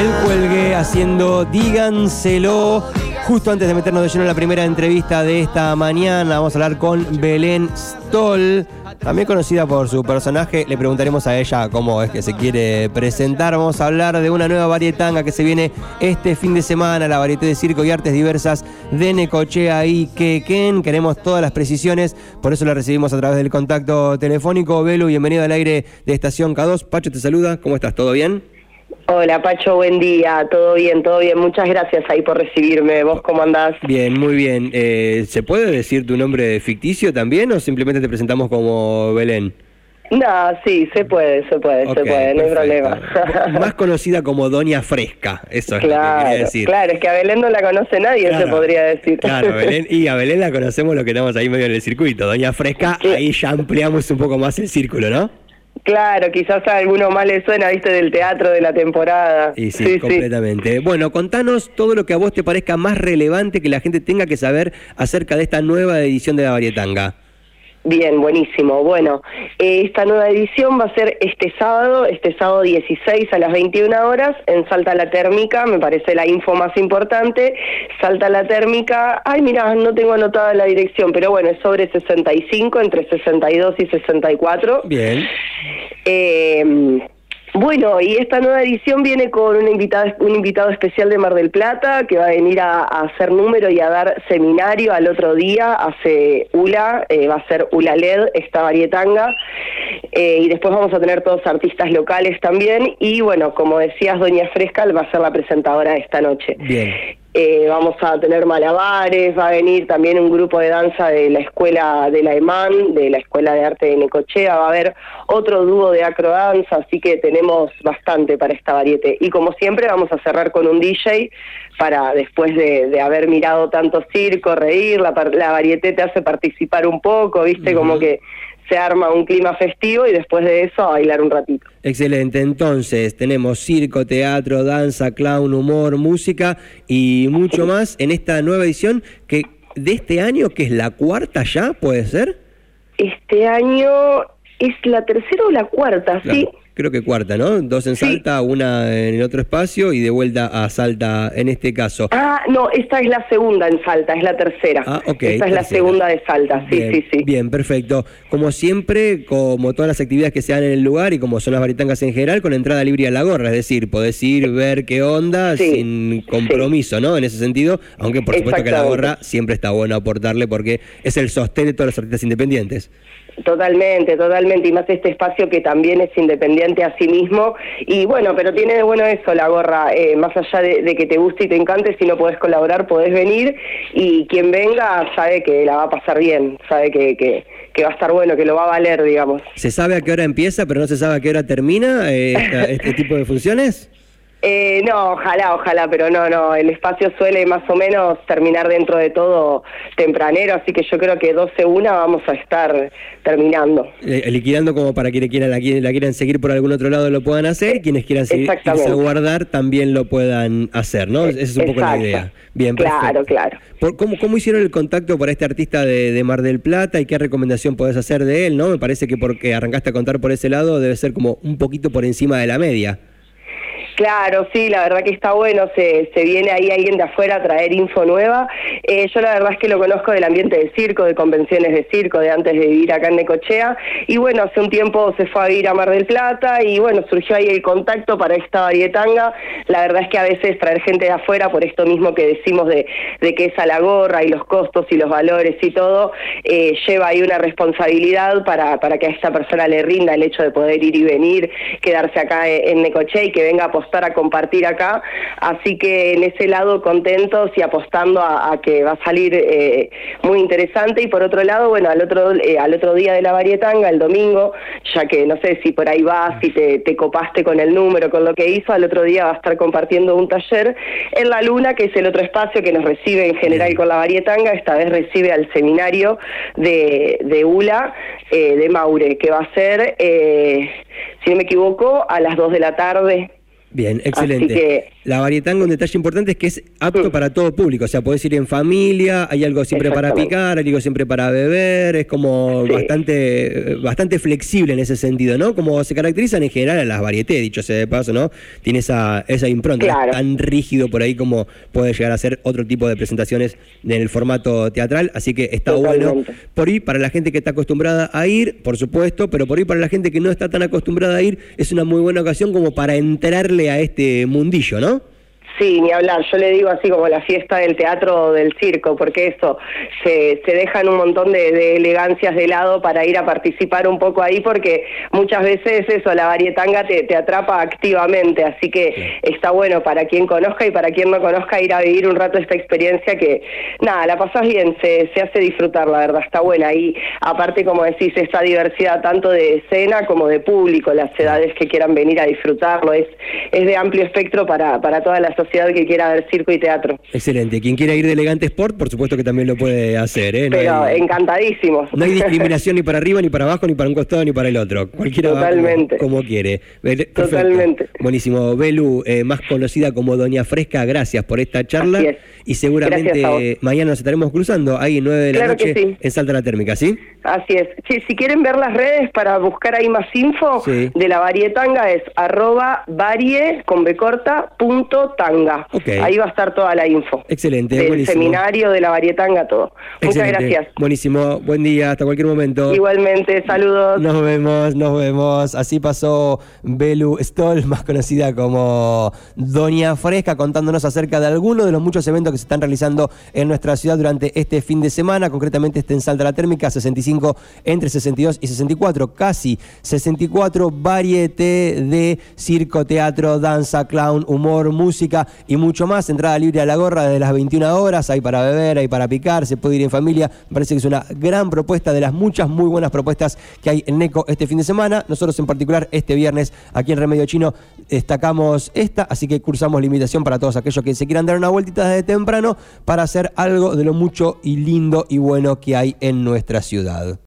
El cuelgue haciendo Díganselo. Justo antes de meternos de lleno en la primera entrevista de esta mañana, vamos a hablar con Belén Stoll, también conocida por su personaje. Le preguntaremos a ella cómo es que se quiere presentar. Vamos a hablar de una nueva varietanga que se viene este fin de semana, la varieté de circo y artes diversas de Necochea y Quequén. Queremos todas las precisiones, por eso la recibimos a través del contacto telefónico. Belu, bienvenido al aire de Estación K2. Pacho te saluda, ¿cómo estás? ¿Todo bien? Hola Pacho, buen día, todo bien, todo bien, muchas gracias ahí por recibirme, vos cómo andás. Bien, muy bien. Eh, ¿Se puede decir tu nombre ficticio también o simplemente te presentamos como Belén? No, sí, se puede, se puede, se puede, no hay problema. Más conocida como Doña Fresca, eso es claro, lo que quería decir. Claro, es que a Belén no la conoce nadie, se podría decir. Claro, Belén, y a Belén la conocemos lo que estamos ahí medio en el circuito. Doña Fresca, ahí ya ampliamos un poco más el círculo, ¿no? Claro, quizás a alguno más le suena, viste, del teatro de la temporada. Y sí, completamente. Bueno, contanos todo lo que a vos te parezca más relevante que la gente tenga que saber acerca de esta nueva edición de la Varietanga. Bien, buenísimo. Bueno, eh, esta nueva edición va a ser este sábado, este sábado 16 a las 21 horas en Salta la Térmica, me parece la info más importante. Salta la Térmica, ay mira, no tengo anotada la dirección, pero bueno, es sobre 65, entre 62 y 64. Bien. Eh, bueno, y esta nueva edición viene con un invitado, un invitado especial de Mar del Plata que va a venir a, hacer número y a dar seminario al otro día. Hace ULA, eh, va a ser ULA LED, esta varietanga. Eh, y después vamos a tener todos artistas locales también. Y bueno, como decías, Doña Frescal va a ser la presentadora esta noche. Bien. Eh, vamos a tener malabares, va a venir también un grupo de danza de la escuela de la EMAN, de la Escuela de Arte de Necochea, va a haber otro dúo de acrodanza, así que tenemos bastante para esta variete. Y como siempre vamos a cerrar con un DJ para después de, haber mirado tanto circo, reír, la, la variete te hace participar un poco, viste, como que se arma un clima festivo y después de eso a bailar un ratito. Excelente, entonces tenemos circo, teatro, danza, clown, humor, música y mucho más en esta nueva edición que de este año, que es la cuarta ya, ¿puede ser? Este año es la tercera o la cuarta, sí creo que cuarta, ¿no? Dos en Salta, una en el otro espacio y de vuelta a Salta en este caso. Ah, no, esta es la segunda en Salta, es la tercera. Ah, ok. Esta es la segunda de Salta, sí, sí, sí. Bien, perfecto. Como siempre, como todas las actividades que se dan en el lugar y como son las varitangas en general, con entrada libre a la gorra, es decir, podés ir, ver qué onda sin compromiso, ¿no? En ese sentido, aunque por supuesto que la gorra siempre está bueno aportarle porque es el sostén de todos los artistas independientes. Totalmente, totalmente, y más este espacio que también es independiente a sí mismo. Y bueno, pero tiene de bueno eso la gorra, eh, más allá de, que te guste y te encante, si no podés colaborar, podés venir y quien venga sabe que la va a pasar bien, sabe que, que, que va a estar bueno, que lo va a valer, digamos. ¿Se sabe a qué hora empieza, pero no se sabe a qué hora termina eh, este tipo de funciones? Eh, no, ojalá, ojalá, pero no, no, el espacio suele más o menos terminar dentro de todo tempranero, así que yo creo que 12 una vamos a estar terminando. Eh, liquidando como para quienes quieran, la, la, quieran seguir por algún otro lado lo puedan hacer, quienes quieran seguir, a guardar también lo puedan hacer, ¿no? Esa es un poco la idea. Bien, Claro, claro. cómo, ¿Cómo hicieron el contacto para este artista de, de, Mar del Plata y qué recomendación podés hacer de él, no? Me parece que porque arrancaste a contar por ese lado debe ser como un poquito por encima de la media. Claro, sí, la verdad que está bueno, se, se viene ahí alguien de afuera a traer info nueva. Eh, yo la verdad es que lo conozco del ambiente de circo, de convenciones de circo, de antes de vivir acá en Necochea. Y bueno, hace un tiempo se fue a vivir a Mar del Plata y bueno, surgió ahí el contacto para esta varietanga. La verdad es que a veces traer gente de afuera, por esto mismo que decimos de, de que es a la gorra y los costos y los valores y todo, eh, lleva ahí una responsabilidad para, para que a esta persona le rinda el hecho de poder ir y venir, quedarse acá en Necochea y que venga a a compartir acá, así que en ese lado contentos y apostando a, que va a salir eh, muy interesante. Y por otro lado, bueno, al otro eh, al otro día de la varietanga, el domingo, ya que no sé si por ahí vas, si te, te copaste con el número, con lo que hizo, al otro día va a estar compartiendo un taller en La Luna, que es el otro espacio que nos recibe en general con la varietanga, esta vez recibe al seminario de, de ULA, eh, de Maure, que va a ser, si no me equivoco, a las 2 de la tarde Bien, excelente. la varietanga, un detalle importante es que es apto para todo público. O sea, podés ir en familia, hay algo siempre para picar, hay algo siempre para beber, es como bastante, bastante flexible en ese sentido, ¿no? Como se caracterizan en general a las varietés, dicho sea de paso, ¿no? Tiene esa, esa impronta, tan rígido por ahí como puede llegar a ser otro tipo de presentaciones en el formato teatral. Así que está bueno. Por ahí, para la gente que está acostumbrada a ir, por supuesto, pero por ahí para la gente que no está tan acostumbrada a ir, es una muy buena ocasión como para a este mundillo, ¿no? Sí, ni hablar. Yo le digo así como la fiesta del teatro o del circo, porque eso, se, se dejan un montón de, elegancias de lado para ir a participar un poco ahí, porque muchas veces eso, la varietanga te, te atrapa activamente. Así que está bueno para quien conozca y para quien no conozca ir a vivir un rato esta experiencia que, nada, la pasas bien, se, se hace disfrutar, la verdad, está buena. Y aparte, como decís, esta diversidad tanto de escena como de público, las edades que quieran venir a disfrutarlo, es, es de amplio espectro para, para toda la que quiera ver circo y teatro. Excelente. Quien quiera ir de Elegante Sport, por supuesto que también lo puede hacer. ¿eh? Pero encantadísimos. No hay discriminación ni para arriba, ni para abajo, ni para un costado, ni para el otro. Cualquiera Totalmente. como, quiere. Totalmente. Buenísimo. Belu, eh, más conocida como Doña Fresca, gracias por esta charla. Y seguramente mañana nos estaremos cruzando ahí, 9 de la noche, en Salta la Térmica, ¿sí? Así es. si quieren ver las redes para buscar ahí más info de la varietanga es arroba varie con punto tanga. Ahí va a estar toda la info. Excelente. Del seminario, de la varietanga, todo. Muchas gracias. Buenísimo. Buen día, hasta cualquier momento. Igualmente, saludos. Nos vemos, nos vemos. Así pasó Belu Stoll, más conocida como Doña Fresca, contándonos acerca de algunos de los muchos eventos que se están realizando en nuestra ciudad durante este fin de semana. Concretamente este en Salta la Térmica, 65 entre 62 y 64, casi 64 varieté de circo, teatro, danza, clown, humor, y mucho más. Entrada libre a la gorra desde las 21 horas, hay para beber, hay para picar, se puede ir en familia. Me parece que es una gran propuesta de las muchas muy buenas propuestas que hay en NECO este fin de semana. Nosotros en particular este viernes aquí en Remedio Chino destacamos esta, así que cursamos la invitación para todos aquellos que se quieran dar una vueltita desde temprano para hacer algo de lo mucho y lindo y bueno que hay en nuestra ciudad.